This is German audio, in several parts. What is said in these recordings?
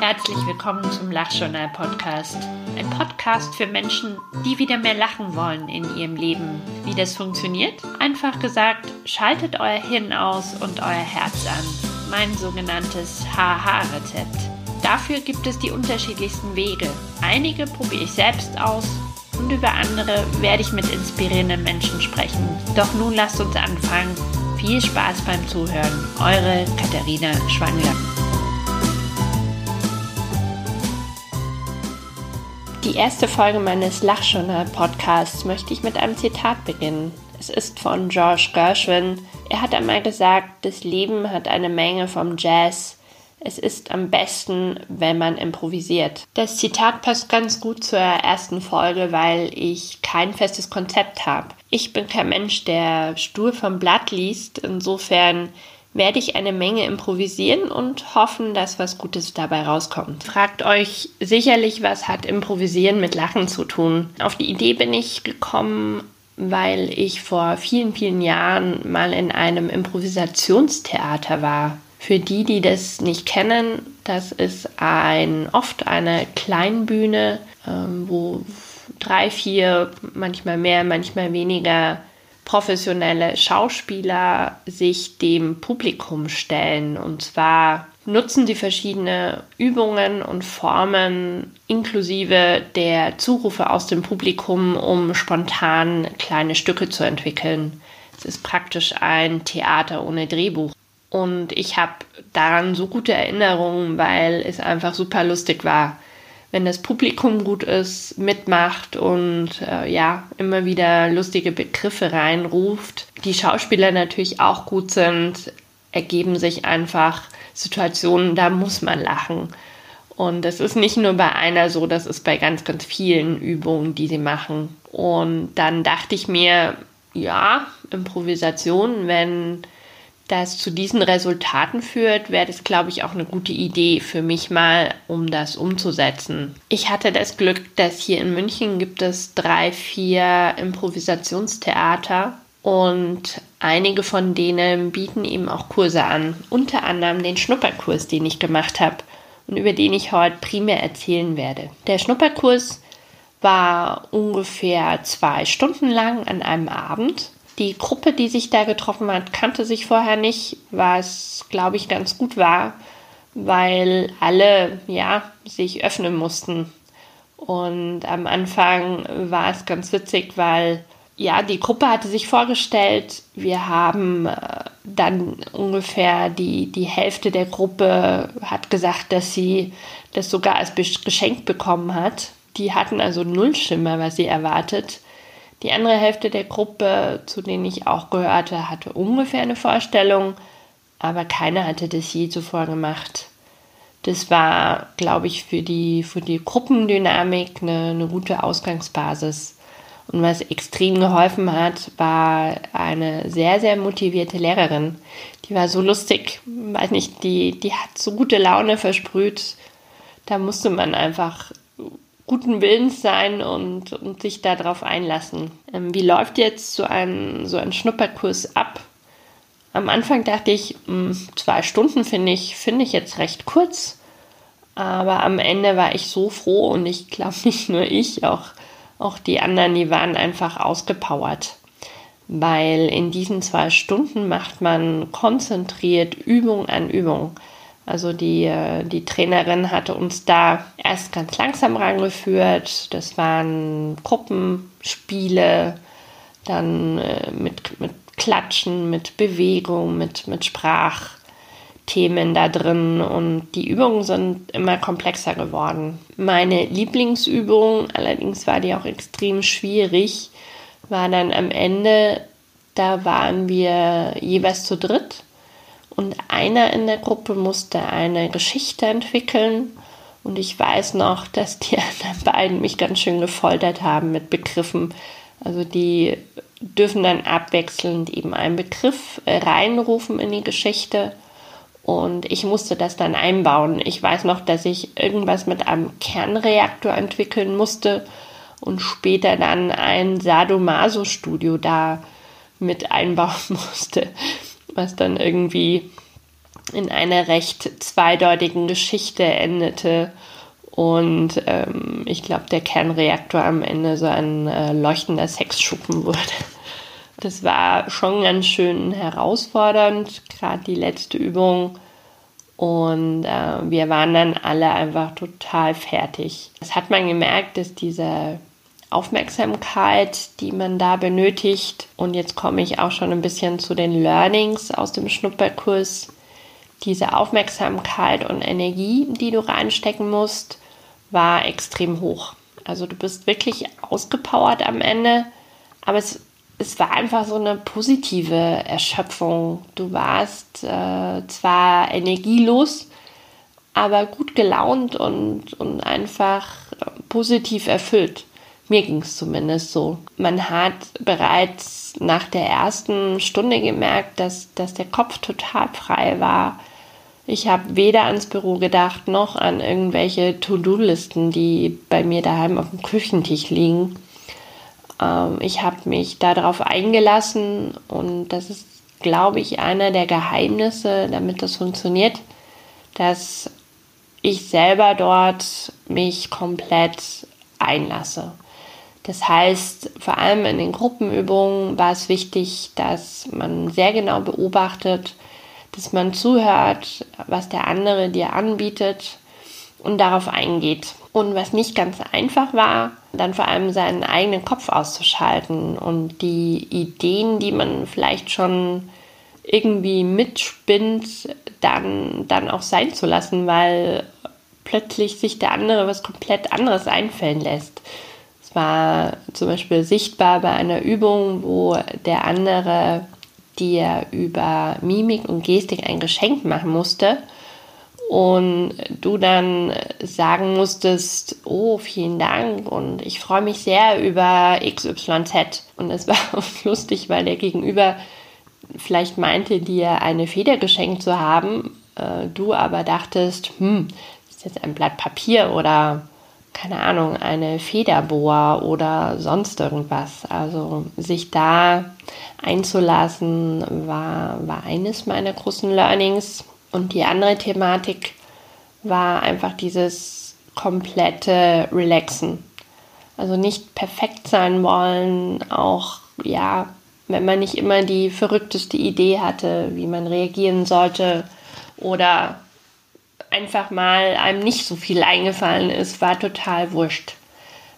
Herzlich willkommen zum Lachjournal Podcast. Ein Podcast für Menschen, die wieder mehr lachen wollen in ihrem Leben. Wie das funktioniert? Einfach gesagt, schaltet euer Hirn aus und euer Herz an. Mein sogenanntes HH-Rezept. Dafür gibt es die unterschiedlichsten Wege. Einige probiere ich selbst aus und über andere werde ich mit inspirierenden Menschen sprechen. Doch nun lasst uns anfangen. Viel Spaß beim Zuhören. Eure Katharina Schwangler. Die erste Folge meines Lachjournal-Podcasts möchte ich mit einem Zitat beginnen. Es ist von George Gershwin. Er hat einmal gesagt, das Leben hat eine Menge vom Jazz, es ist am besten, wenn man improvisiert. Das Zitat passt ganz gut zur ersten Folge, weil ich kein festes Konzept habe. Ich bin kein Mensch, der stur vom Blatt liest. Insofern werde ich eine Menge improvisieren und hoffen, dass was Gutes dabei rauskommt. Fragt euch sicherlich, was hat Improvisieren mit Lachen zu tun? Auf die Idee bin ich gekommen, weil ich vor vielen, vielen Jahren mal in einem Improvisationstheater war. Für die, die das nicht kennen, das ist ein, oft eine Kleinbühne, ähm, wo drei, vier, manchmal mehr, manchmal weniger professionelle Schauspieler sich dem Publikum stellen. Und zwar nutzen sie verschiedene Übungen und Formen inklusive der Zurufe aus dem Publikum, um spontan kleine Stücke zu entwickeln. Es ist praktisch ein Theater ohne Drehbuch. Und ich habe daran so gute Erinnerungen, weil es einfach super lustig war. Wenn das Publikum gut ist, mitmacht und äh, ja, immer wieder lustige Begriffe reinruft, die Schauspieler natürlich auch gut sind, ergeben sich einfach Situationen, da muss man lachen. Und das ist nicht nur bei einer so, das ist bei ganz, ganz vielen Übungen, die sie machen. Und dann dachte ich mir, ja, Improvisation, wenn das zu diesen Resultaten führt, wäre das, glaube ich, auch eine gute Idee für mich mal, um das umzusetzen. Ich hatte das Glück, dass hier in München gibt es drei, vier Improvisationstheater und einige von denen bieten eben auch Kurse an. Unter anderem den Schnupperkurs, den ich gemacht habe und über den ich heute primär erzählen werde. Der Schnupperkurs war ungefähr zwei Stunden lang an einem Abend die Gruppe, die sich da getroffen hat, kannte sich vorher nicht, was, glaube ich, ganz gut war, weil alle, ja, sich öffnen mussten. Und am Anfang war es ganz witzig, weil, ja, die Gruppe hatte sich vorgestellt, wir haben äh, dann ungefähr die, die Hälfte der Gruppe hat gesagt, dass sie das sogar als Geschenk bekommen hat. Die hatten also null Schimmer, was sie erwartet. Die andere Hälfte der Gruppe, zu denen ich auch gehörte, hatte ungefähr eine Vorstellung, aber keiner hatte das je zuvor gemacht. Das war, glaube ich, für die, für die Gruppendynamik eine, eine gute Ausgangsbasis. Und was extrem geholfen hat, war eine sehr, sehr motivierte Lehrerin. Die war so lustig, weiß nicht, die, die hat so gute Laune versprüht. Da musste man einfach guten Willens sein und, und sich darauf einlassen. Ähm, wie läuft jetzt so ein, so ein Schnupperkurs ab? Am Anfang dachte ich, mh, hm, zwei Stunden finde ich, finde ich jetzt recht kurz. Aber am Ende war ich so froh und ich glaube nicht nur ich, auch, auch die anderen, die waren einfach ausgepowert. Weil in diesen zwei Stunden macht man konzentriert Übung an Übung. Also die, äh, die Trainerin hatte uns da erst ganz langsam rangeführt. Das waren Gruppenspiele, dann äh, mit, mit Klatschen, mit Bewegung, mit, mit Sprachthemen da drin. Und die Übungen sind immer komplexer geworden. Meine Lieblingsübung, allerdings war die auch extrem schwierig, war dann am Ende, da waren wir jeweils zu dritt und einer in der Gruppe musste eine Geschichte entwickeln. Und ich weiß noch, dass die anderen beiden mich ganz schön gefoltert haben mit Begriffen. Also die dürfen dann abwechselnd eben einen Begriff äh, reinrufen in die Geschichte. Und ich musste das dann einbauen. Ich weiß noch, dass ich irgendwas mit einem Kernreaktor entwickeln musste und später dann ein Sadomaso-Studio da mit einbauen musste was dann irgendwie in einer recht zweideutigen Geschichte endete und ähm, ich glaube, der Kernreaktor am Ende so ein äh, leuchtender Sexschuppen wurde. Das war schon ganz schön herausfordernd, gerade die letzte Übung. Und äh, wir waren dann alle einfach total fertig. Das hat man gemerkt, dass diese Aufmerksamkeit, die man da benötigt, und jetzt komme ich auch schon ein bisschen zu den Learnings aus dem Schnupperkurs, diese Aufmerksamkeit und Energie, die du reinstecken musst, war extrem hoch. Also du bist wirklich ausgepowert am Ende, aber es, es war einfach so eine positive Erschöpfung. Du warst äh, zwar energielos, aber gut gelaunt und, und einfach positiv erfüllt. Mir ging es zumindest so. Man hat bereits nach der ersten Stunde gemerkt, dass, dass der Kopf total frei war ich habe weder ans Büro gedacht noch an irgendwelche To-Do-Listen, die bei mir daheim auf dem Küchentisch liegen. Ähm, ich habe mich darauf eingelassen und das ist, glaube ich, einer der Geheimnisse, damit das funktioniert, dass ich selber dort mich komplett einlasse. Das heißt, vor allem in den Gruppenübungen war es wichtig, dass man sehr genau beobachtet, dass man zuhört, was der andere dir anbietet und darauf eingeht. Und was nicht ganz einfach war, dann vor allem seinen eigenen Kopf auszuschalten und die Ideen, die man vielleicht schon irgendwie mitspinnt, dann, dann auch sein zu lassen, weil plötzlich sich der andere was komplett anderes einfallen lässt. War zum Beispiel sichtbar bei einer Übung, wo der andere dir über Mimik und Gestik ein Geschenk machen musste und du dann sagen musstest, oh, vielen Dank und ich freue mich sehr über XYZ. Und es war auch lustig, weil der Gegenüber vielleicht meinte, dir eine Feder geschenkt zu haben, äh, du aber dachtest, hm, ist jetzt ein Blatt Papier oder keine Ahnung, eine Federbohr oder sonst irgendwas. Also sich da einzulassen, war, war eines meiner großen Learnings. Und die andere Thematik war einfach dieses komplette Relaxen. Also nicht perfekt sein wollen, auch ja, wenn man nicht immer die verrückteste Idee hatte, wie man reagieren sollte oder einfach mal einem nicht so viel eingefallen ist, war total wurscht.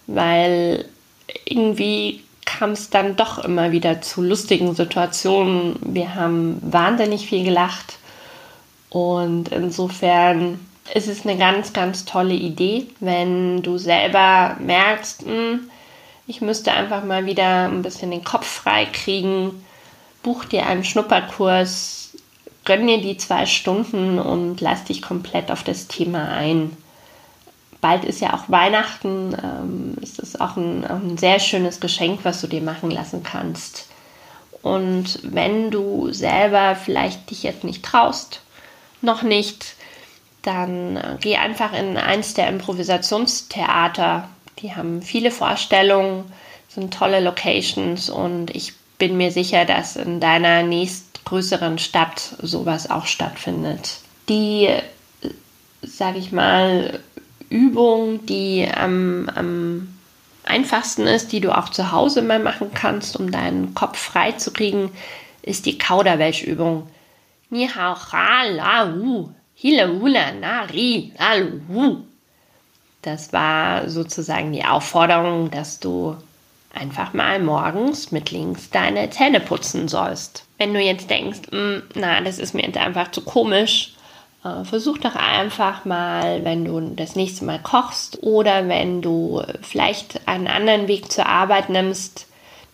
Weil irgendwie kam es dann doch immer wieder zu lustigen Situationen. Wir haben wahnsinnig viel gelacht. Und insofern ist es eine ganz, ganz tolle Idee, wenn du selber merkst, hm, ich müsste einfach mal wieder ein bisschen den Kopf frei kriegen. Buch dir einen Schnupperkurs, gönn dir die zwei Stunden und lass dich komplett auf das Thema ein. Bald ist ja auch Weihnachten. Ähm, es ist auch ein, ein sehr schönes Geschenk, was du dir machen lassen kannst. Und wenn du selber vielleicht dich jetzt nicht traust, noch nicht, dann äh, geh einfach in eins der Improvisationstheater. Die haben viele Vorstellungen, sind tolle Locations und ich bin mir sicher, dass in deiner nächsten größeren Stadt sowas auch stattfindet. Die, sage ich mal, Übung, die am, am einfachsten ist, die du auch zu Hause mal machen kannst, um deinen Kopf frei zu kriegen, ist die Kauderwelsch-Übung. Ni hao ha la wu, hile wula na ri la wu. Das war sozusagen die Aufforderung, dass du einfach mal morgens mit links deine Zähne putzen sollst. Wenn du jetzt denkst, hm, na, das ist mir jetzt einfach zu komisch, äh, versuch doch einfach mal, wenn du das nächste Mal kochst oder wenn du vielleicht einen anderen Weg zur Arbeit nimmst,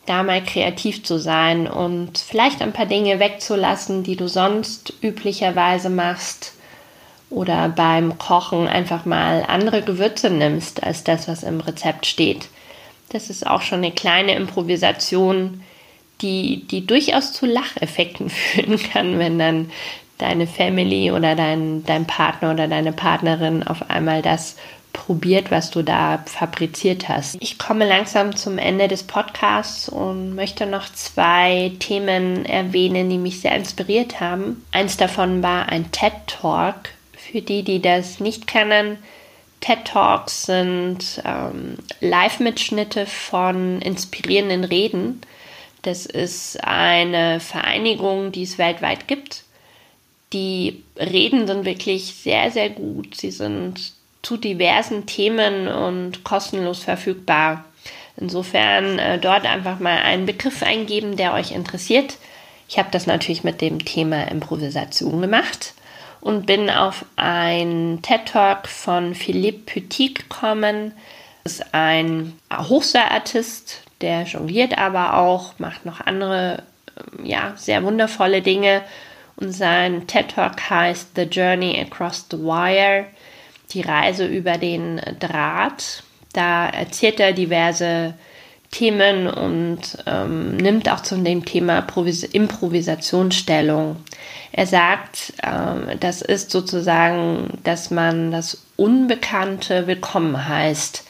da mal kreativ zu sein und vielleicht ein paar Dinge wegzulassen, die du sonst üblicherweise machst oder beim Kochen einfach mal andere Gewürze nimmst als das, was im Rezept steht. Das ist auch schon eine kleine Improvisation, die, die durchaus zu Lacheffekten führen kann, wenn dann deine Family oder dein, dein Partner oder deine Partnerin auf einmal das probiert, was du da fabriziert hast. Ich komme langsam zum Ende des Podcasts und möchte noch zwei Themen erwähnen, die mich sehr inspiriert haben. Eins davon war ein TED Talk. Für die, die das nicht kennen, TED Talks sind ähm, Live-Mitschnitte von inspirierenden Reden. Das ist eine Vereinigung, die es weltweit gibt. Die Reden sind wirklich sehr, sehr gut. Sie sind zu diversen Themen und kostenlos verfügbar. Insofern äh, dort einfach mal einen Begriff eingeben, der euch interessiert. Ich habe das natürlich mit dem Thema Improvisation gemacht und bin auf ein TED Talk von Philippe Petit gekommen. Das ist ein Hochseilartist, der jongliert aber auch, macht noch andere, ähm, ja, sehr wundervolle Dinge. Und sein TED Talk heißt The Journey Across the Wire, die Reise über den Draht. Da erzählt er diverse Themen und ähm, nimmt auch zu dem Thema Provis Improvisationsstellung. Er sagt, ähm, das ist sozusagen, dass man das Unbekannte willkommen heißt.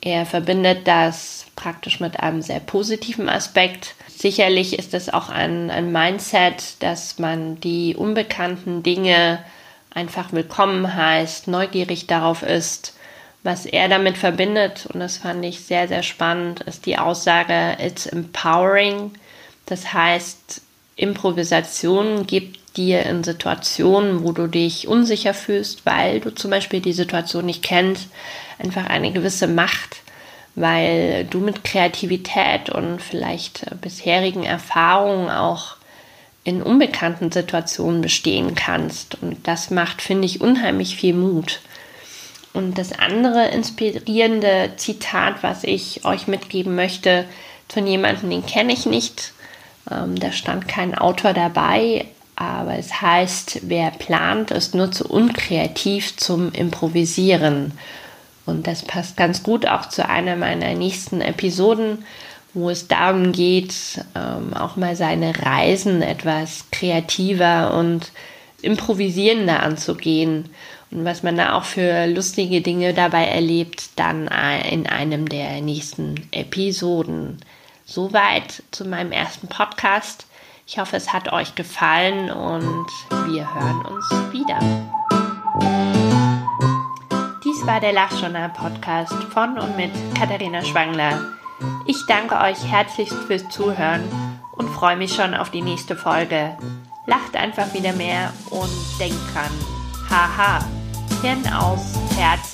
Er verbindet das praktisch mit einem sehr positiven Aspekt. Sicherlich ist es auch ein, ein Mindset, dass man die unbekannten Dinge einfach willkommen heißt, neugierig darauf ist. Was er damit verbindet, und das fand ich sehr, sehr spannend, ist die Aussage, it's empowering. Das heißt, Improvisation gibt dir in Situationen, wo du dich unsicher fühlst, weil du zum Beispiel die Situation nicht kennst, einfach eine gewisse Macht, weil du mit Kreativität und vielleicht bisherigen Erfahrungen auch in unbekannten Situationen bestehen kannst. Und das macht, finde ich, unheimlich viel Mut. Und das andere inspirierende Zitat, was ich euch mitgeben möchte, von jemandem, den kenne ich nicht. Ähm, da stand kein Autor dabei, aber es heißt, wer plant, ist nur zu unkreativ zum Improvisieren. Und das passt ganz gut auch zu einer meiner nächsten Episoden, wo es darum geht, ähm, auch mal seine Reisen etwas kreativer und improvisierender anzugehen und was man da auch für lustige Dinge dabei erlebt, dann in einem der nächsten Episoden. Soweit zu meinem ersten Podcast. Ich hoffe, es hat euch gefallen und wir hören uns wieder. War der Lachjournal-Podcast von und mit Katharina Schwangler. Ich danke euch herzlichst fürs Zuhören und freue mich schon auf die nächste Folge. Lacht einfach wieder mehr und denkt dran. Haha. Hirn aus, Herz